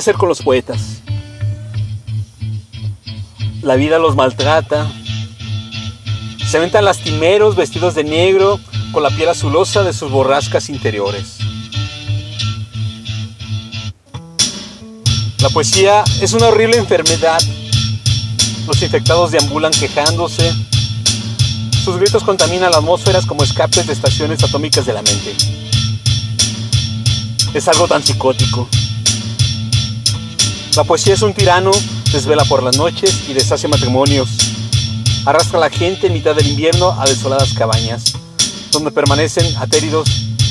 hacer con los poetas. La vida los maltrata. Se aventan lastimeros vestidos de negro con la piel azulosa de sus borrascas interiores. La poesía es una horrible enfermedad. Los infectados deambulan quejándose. Sus gritos contaminan las atmósferas como escapes de estaciones atómicas de la mente. Es algo tan psicótico. La poesía es un tirano, desvela por las noches y deshace matrimonios. Arrastra a la gente en mitad del invierno a desoladas cabañas, donde permanecen atéridos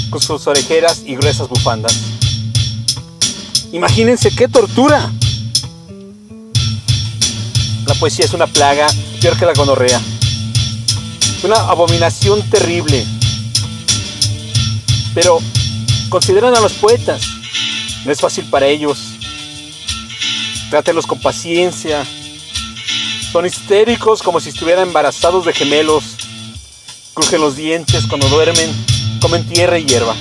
con sus orejeras y gruesas bufandas. Imagínense qué tortura. La poesía es una plaga peor que la gonorrea. Una abominación terrible. Pero consideran a los poetas. No es fácil para ellos. Trátenlos con paciencia. Son histéricos como si estuvieran embarazados de gemelos. Crujen los dientes cuando duermen. Comen tierra y hierba.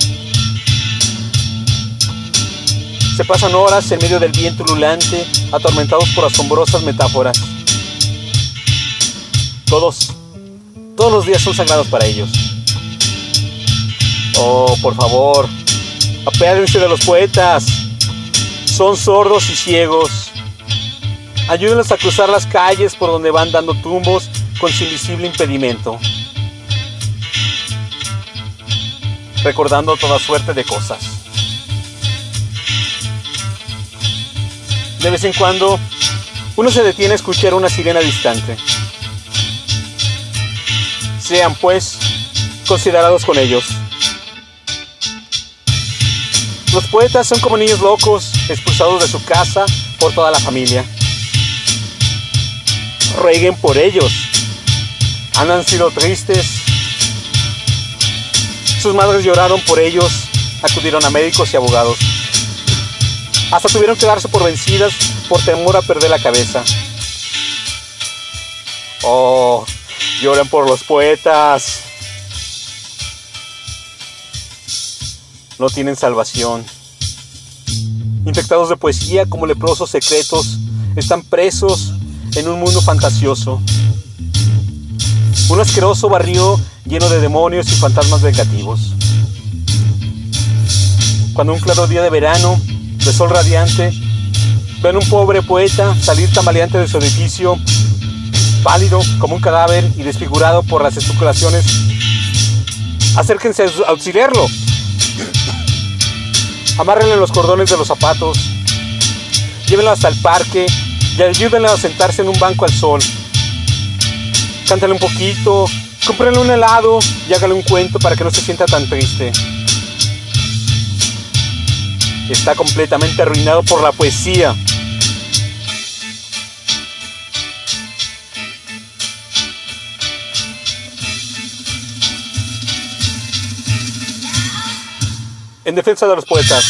Se pasan horas en medio del viento ululante, atormentados por asombrosas metáforas. Todos, todos los días son sagrados para ellos. Oh, por favor, apiádense de los poetas. Son sordos y ciegos. Ayúdenlos a cruzar las calles por donde van dando tumbos con su invisible impedimento. Recordando toda suerte de cosas. De vez en cuando, uno se detiene a escuchar una sirena distante. Sean, pues, considerados con ellos. Los poetas son como niños locos, expulsados de su casa por toda la familia. Rueguen por ellos. Han sido tristes. Sus madres lloraron por ellos, acudieron a médicos y abogados. Hasta tuvieron que darse por vencidas por temor a perder la cabeza. Oh, lloren por los poetas. No tienen salvación. Infectados de poesía como leprosos secretos, están presos en un mundo fantasioso. Un asqueroso barrio lleno de demonios y fantasmas vengativos. Cuando un claro día de verano de sol radiante, ven un pobre poeta salir tambaleante de su edificio, pálido como un cadáver y desfigurado por las especulaciones. Acérquense a auxiliarlo. Amárrenle los cordones de los zapatos. Llévenlo hasta el parque y ayúdenlo a sentarse en un banco al sol. Cántale un poquito, cómprenle un helado y hágale un cuento para que no se sienta tan triste está completamente arruinado por la poesía. En defensa de los poetas.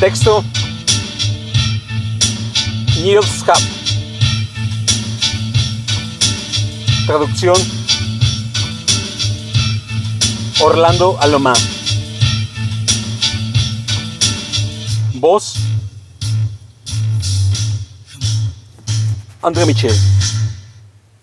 Texto. Niels Kapp. Traducción Orlando Alomá. Voz. André Michel.